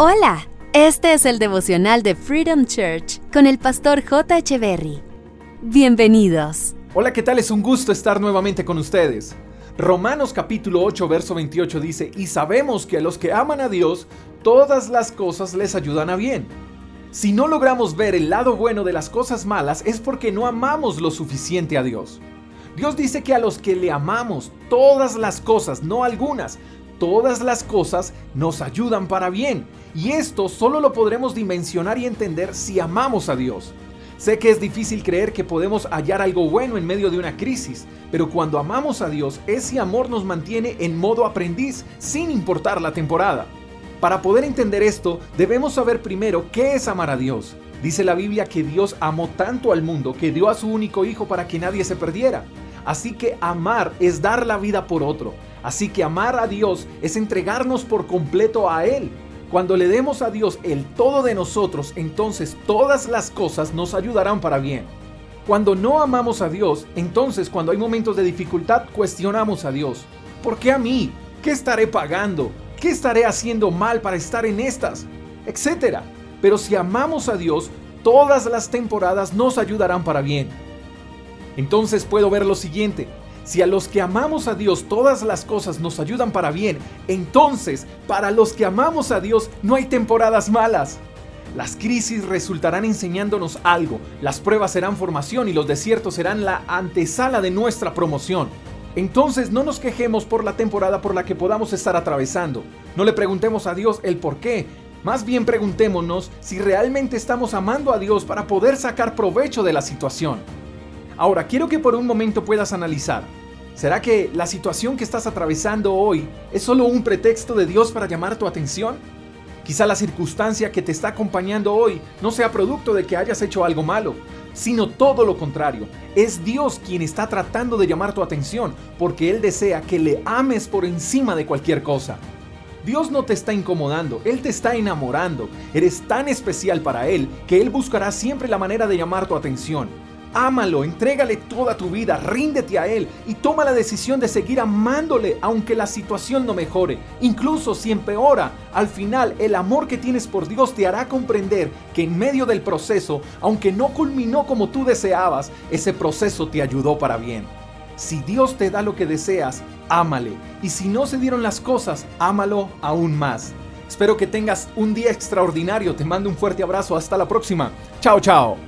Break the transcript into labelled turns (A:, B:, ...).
A: Hola, este es el devocional de Freedom Church con el pastor J. Berry. Bienvenidos.
B: Hola, ¿qué tal? Es un gusto estar nuevamente con ustedes. Romanos capítulo 8, verso 28 dice, y sabemos que a los que aman a Dios, todas las cosas les ayudan a bien. Si no logramos ver el lado bueno de las cosas malas es porque no amamos lo suficiente a Dios. Dios dice que a los que le amamos, todas las cosas, no algunas, todas las cosas nos ayudan para bien. Y esto solo lo podremos dimensionar y entender si amamos a Dios. Sé que es difícil creer que podemos hallar algo bueno en medio de una crisis, pero cuando amamos a Dios, ese amor nos mantiene en modo aprendiz, sin importar la temporada. Para poder entender esto, debemos saber primero qué es amar a Dios. Dice la Biblia que Dios amó tanto al mundo que dio a su único Hijo para que nadie se perdiera. Así que amar es dar la vida por otro. Así que amar a Dios es entregarnos por completo a Él. Cuando le demos a Dios el todo de nosotros, entonces todas las cosas nos ayudarán para bien. Cuando no amamos a Dios, entonces cuando hay momentos de dificultad cuestionamos a Dios. ¿Por qué a mí? ¿Qué estaré pagando? ¿Qué estaré haciendo mal para estar en estas? Etcétera. Pero si amamos a Dios, todas las temporadas nos ayudarán para bien. Entonces puedo ver lo siguiente. Si a los que amamos a Dios todas las cosas nos ayudan para bien, entonces para los que amamos a Dios no hay temporadas malas. Las crisis resultarán enseñándonos algo, las pruebas serán formación y los desiertos serán la antesala de nuestra promoción. Entonces no nos quejemos por la temporada por la que podamos estar atravesando. No le preguntemos a Dios el por qué. Más bien preguntémonos si realmente estamos amando a Dios para poder sacar provecho de la situación. Ahora, quiero que por un momento puedas analizar. ¿Será que la situación que estás atravesando hoy es solo un pretexto de Dios para llamar tu atención? Quizá la circunstancia que te está acompañando hoy no sea producto de que hayas hecho algo malo, sino todo lo contrario. Es Dios quien está tratando de llamar tu atención porque Él desea que le ames por encima de cualquier cosa. Dios no te está incomodando, Él te está enamorando. Eres tan especial para Él que Él buscará siempre la manera de llamar tu atención. Ámalo, entrégale toda tu vida, ríndete a Él y toma la decisión de seguir amándole aunque la situación no mejore. Incluso si empeora, al final el amor que tienes por Dios te hará comprender que en medio del proceso, aunque no culminó como tú deseabas, ese proceso te ayudó para bien. Si Dios te da lo que deseas, ámale. Y si no se dieron las cosas, ámalo aún más. Espero que tengas un día extraordinario. Te mando un fuerte abrazo. Hasta la próxima. Chao, chao.